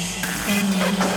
see.